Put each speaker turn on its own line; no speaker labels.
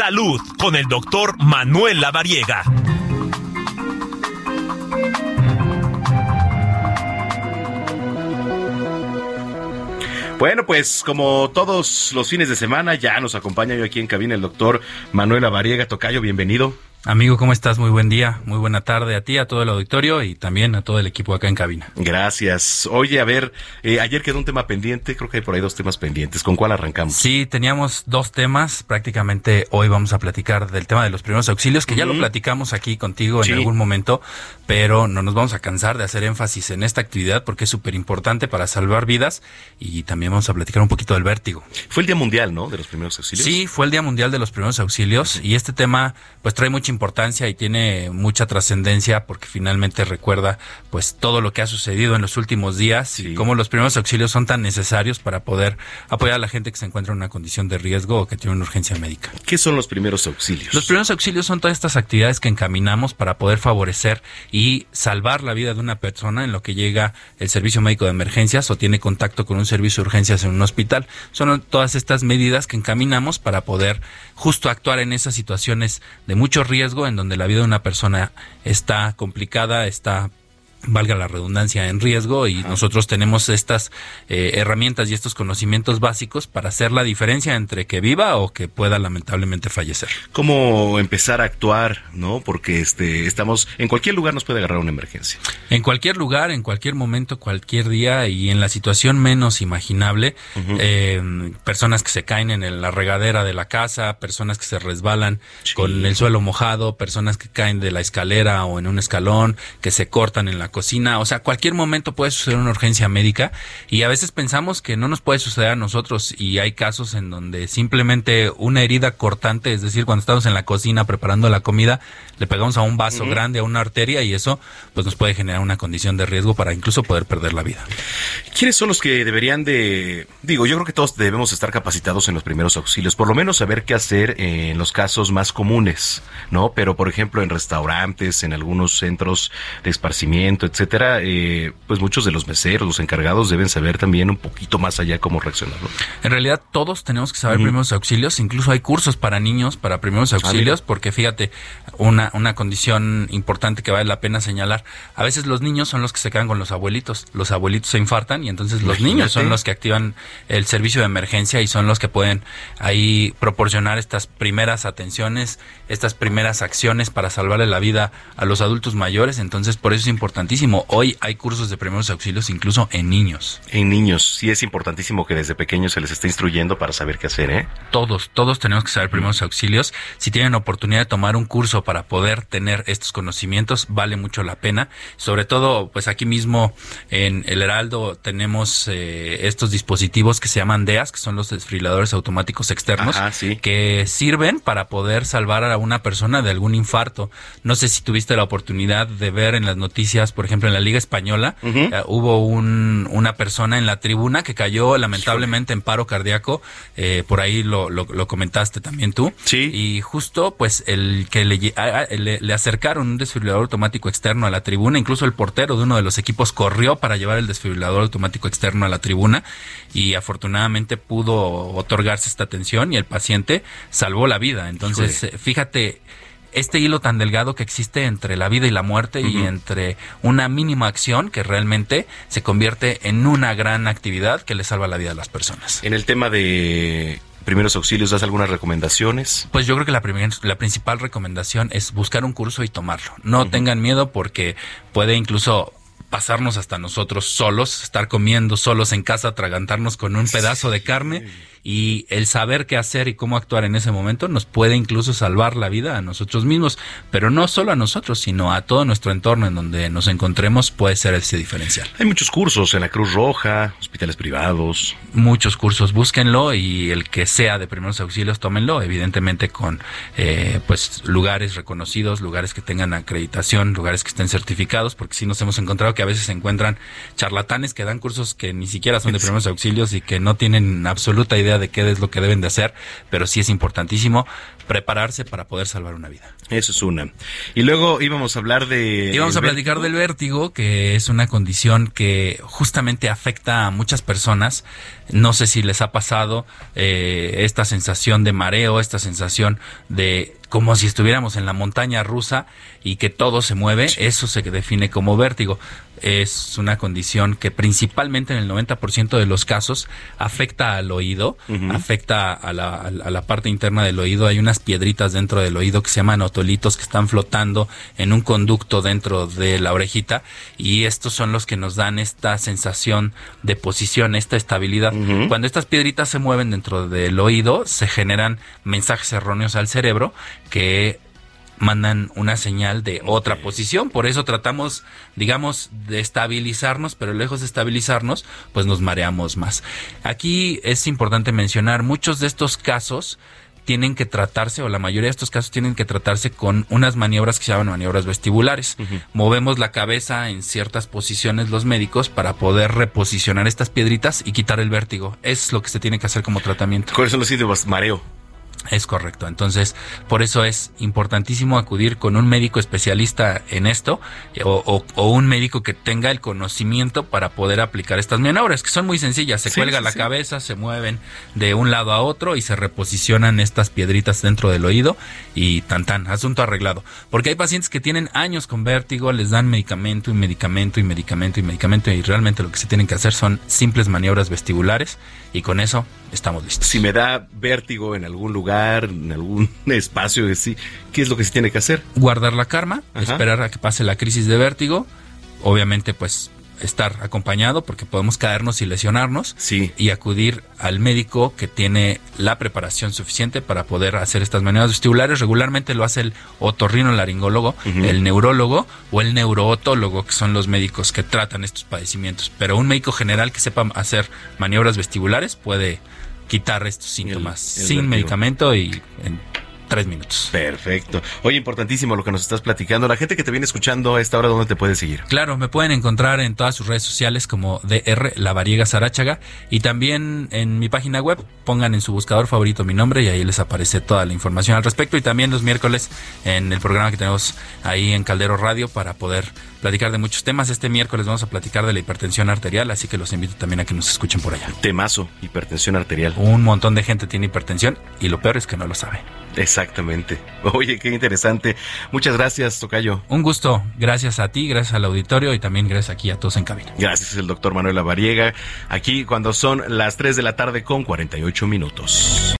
Salud con el doctor Manuel Lavariega.
Bueno, pues como todos los fines de semana, ya nos acompaña hoy aquí en cabina el doctor Manuel Lavariega Tocayo. Bienvenido.
Amigo, ¿cómo estás? Muy buen día, muy buena tarde a ti, a todo el auditorio y también a todo el equipo acá en cabina.
Gracias. Oye, a ver, eh, ayer quedó un tema pendiente, creo que hay por ahí dos temas pendientes. ¿Con cuál arrancamos?
Sí, teníamos dos temas. Prácticamente hoy vamos a platicar del tema de los primeros auxilios, que ya lo platicamos aquí contigo en algún momento, pero no nos vamos a cansar de hacer énfasis en esta actividad porque es súper importante para salvar vidas y también vamos a platicar un poquito del vértigo.
Fue el Día Mundial, ¿no? De los primeros auxilios.
Sí, fue el Día Mundial de los primeros auxilios y este tema pues trae mucha importancia y tiene mucha trascendencia porque finalmente recuerda pues todo lo que ha sucedido en los últimos días y cómo los primeros auxilios son tan necesarios para poder apoyar a la gente que se encuentra en una condición de riesgo o que tiene una urgencia médica.
¿Qué son los primeros auxilios?
Los primeros auxilios son todas estas actividades que encaminamos para poder favorecer y salvar la vida de una persona en lo que llega el servicio médico de emergencias o tiene contacto con un servicio de urgencias en un hospital. Son todas estas medidas que encaminamos para poder justo actuar en esas situaciones de mucho riesgo en donde la vida de una persona está complicada, está valga la redundancia, en riesgo y nosotros tenemos estas eh, herramientas y estos conocimientos básicos para hacer la diferencia entre que viva o que pueda lamentablemente fallecer.
¿Cómo empezar a actuar, no? Porque este estamos en cualquier lugar nos puede agarrar una emergencia.
En cualquier lugar, en cualquier momento, cualquier día y en la situación menos imaginable, eh, personas que se caen en la regadera de la casa, personas que se resbalan con el suelo mojado, personas que caen de la escalera o en un escalón, que se cortan en la cocina, o sea, cualquier momento puede suceder una urgencia médica y a veces pensamos que no nos puede suceder a nosotros y hay casos en donde simplemente una herida cortante, es decir, cuando estamos en la cocina preparando la comida, le pegamos a un vaso grande, a una arteria y eso pues nos puede generar una condición de riesgo para incluso poder perder la vida.
¿Quiénes son los que deberían de, digo, yo creo que todos debemos estar capacitados en los primeros auxilios, por lo menos saber qué hacer en los casos más comunes, ¿no? Pero por ejemplo en restaurantes, en algunos centros de esparcimiento, etcétera, eh, pues muchos de los meseros, los encargados deben saber también un poquito más allá cómo reaccionar.
En realidad todos tenemos que saber primeros auxilios, incluso hay cursos para niños para primeros ah, auxilios, porque fíjate, una, una condición importante que vale la pena señalar, a veces los niños son los que se quedan con los abuelitos, los abuelitos se infartan y entonces los niños son los que activan el servicio de emergencia y son los que pueden ahí proporcionar estas primeras atenciones, estas primeras acciones para salvarle la vida a los adultos mayores, entonces por eso es importante Hoy hay cursos de primeros auxilios incluso en niños.
En niños, sí es importantísimo que desde pequeños se les esté instruyendo para saber qué hacer, ¿eh?
Todos, todos tenemos que saber primeros auxilios. Si tienen oportunidad de tomar un curso para poder tener estos conocimientos, vale mucho la pena. Sobre todo, pues aquí mismo en El Heraldo tenemos eh, estos dispositivos que se llaman DEAS, que son los desfibriladores automáticos externos, que sirven para poder salvar a una persona de algún infarto. No sé si tuviste la oportunidad de ver en las noticias, por ejemplo, en la Liga Española, eh, hubo un, una persona en la tribuna que cayó lamentablemente en paro cardíaco, eh, por ahí lo, lo, comentaste también tú.
Sí.
Y justo, pues, el que le, le, acercaron un desfibrilador automático externo a la tribuna, incluso el portero de uno de los equipos corrió para llevar el desfibrilador automático externo a la tribuna y afortunadamente pudo otorgarse esta atención y el paciente salvó la vida. Entonces, fíjate, este hilo tan delgado que existe entre la vida y la muerte y entre una mínima acción que realmente se convierte en una gran actividad que le salva la vida a las personas.
En el tema de primeros auxilios, ¿das algunas recomendaciones?
Pues yo creo que la, la principal recomendación es buscar un curso y tomarlo. No tengan miedo porque puede incluso pasarnos hasta nosotros solos, estar comiendo solos en casa, atragantarnos con un pedazo de carne y el saber qué hacer y cómo actuar en ese momento nos puede incluso salvar la vida a nosotros mismos, pero no solo a nosotros, sino a todo nuestro entorno en donde nos encontremos puede ser ese diferencial.
Hay muchos cursos en la Cruz Roja, hospitales privados.
Muchos cursos, búsquenlo y el que sea de primeros auxilios, tómenlo, evidentemente con eh, pues lugares reconocidos, lugares que tengan acreditación, lugares que estén certificados, porque si nos hemos encontrado que que a veces se encuentran charlatanes que dan cursos que ni siquiera son de primeros auxilios y que no tienen absoluta idea de qué es lo que deben de hacer, pero sí es importantísimo prepararse para poder salvar una vida.
Eso es una. Y luego íbamos a hablar de...
Íbamos a platicar del vértigo, que es una condición que justamente afecta a muchas personas. No sé si les ha pasado eh, esta sensación de mareo, esta sensación de como si estuviéramos en la montaña rusa y que todo se mueve, eso se define como vértigo. Es una condición que principalmente en el 90% de los casos afecta al oído, afecta a la, a la, parte interna del oído. Hay unas piedritas dentro del oído que se llaman otolitos que están flotando en un conducto dentro de la orejita y estos son los que nos dan esta sensación de posición, esta estabilidad. Cuando estas piedritas se mueven dentro del oído, se generan mensajes erróneos al cerebro que mandan una señal de otra posición. Por eso tratamos, digamos, de estabilizarnos, pero lejos de estabilizarnos, pues nos mareamos más. Aquí es importante mencionar, muchos de estos casos tienen que tratarse, o la mayoría de estos casos tienen que tratarse con unas maniobras que se llaman maniobras vestibulares. Movemos la cabeza en ciertas posiciones los médicos para poder reposicionar estas piedritas y quitar el vértigo. Es lo que se tiene que hacer como tratamiento.
¿Cuáles son los síntomas? Mareo.
Es correcto. Entonces, por eso es importantísimo acudir con un médico especialista en esto o, un médico que tenga el conocimiento para poder aplicar estas maniobras, que son muy sencillas. Se cuelga la cabeza, se mueven de un lado a otro y se reposicionan estas piedritas dentro del oído y tan tan, asunto arreglado. Porque hay pacientes que tienen años con vértigo, les dan medicamento y medicamento y medicamento y medicamento y realmente lo que se tienen que hacer son simples maniobras vestibulares y con eso estamos listos.
Si me da vértigo en algún lugar, en algún espacio, ¿qué es lo que se tiene que hacer?
Guardar la karma, esperar a que pase la crisis de vértigo, obviamente pues estar acompañado porque podemos caernos y lesionarnos
sí.
y acudir al médico que tiene la preparación suficiente para poder hacer estas maniobras vestibulares. Regularmente lo hace el otorrino laringólogo, el neurólogo o el neurootólogo, que son los médicos que tratan estos padecimientos. Pero un médico general que sepa hacer maniobras vestibulares puede quitar estos síntomas sin medicamento y en tres minutos.
Perfecto. Oye, importantísimo lo que nos estás platicando. La gente que te viene escuchando a esta hora, ¿dónde te puede seguir?
Claro, me pueden encontrar en todas sus redes sociales como DR La Variega Sarachaga y también en mi página web. Pongan en su buscador favorito mi nombre y ahí les aparece toda la información al respecto. Y también los miércoles en el programa que tenemos ahí en Caldero Radio para poder platicar de muchos temas. Este miércoles vamos a platicar de la hipertensión arterial, así que los invito también a que nos escuchen por allá.
Temazo, hipertensión arterial.
Un montón de gente tiene hipertensión y lo peor es que no lo sabe.
Exactamente. Oye, qué interesante. Muchas gracias, Tocayo.
Un gusto. Gracias a ti, gracias al auditorio y también gracias aquí a todos en cabina.
Gracias, el doctor Manuel Lavariega. Aquí cuando son las 3 de la tarde con 48 minutos.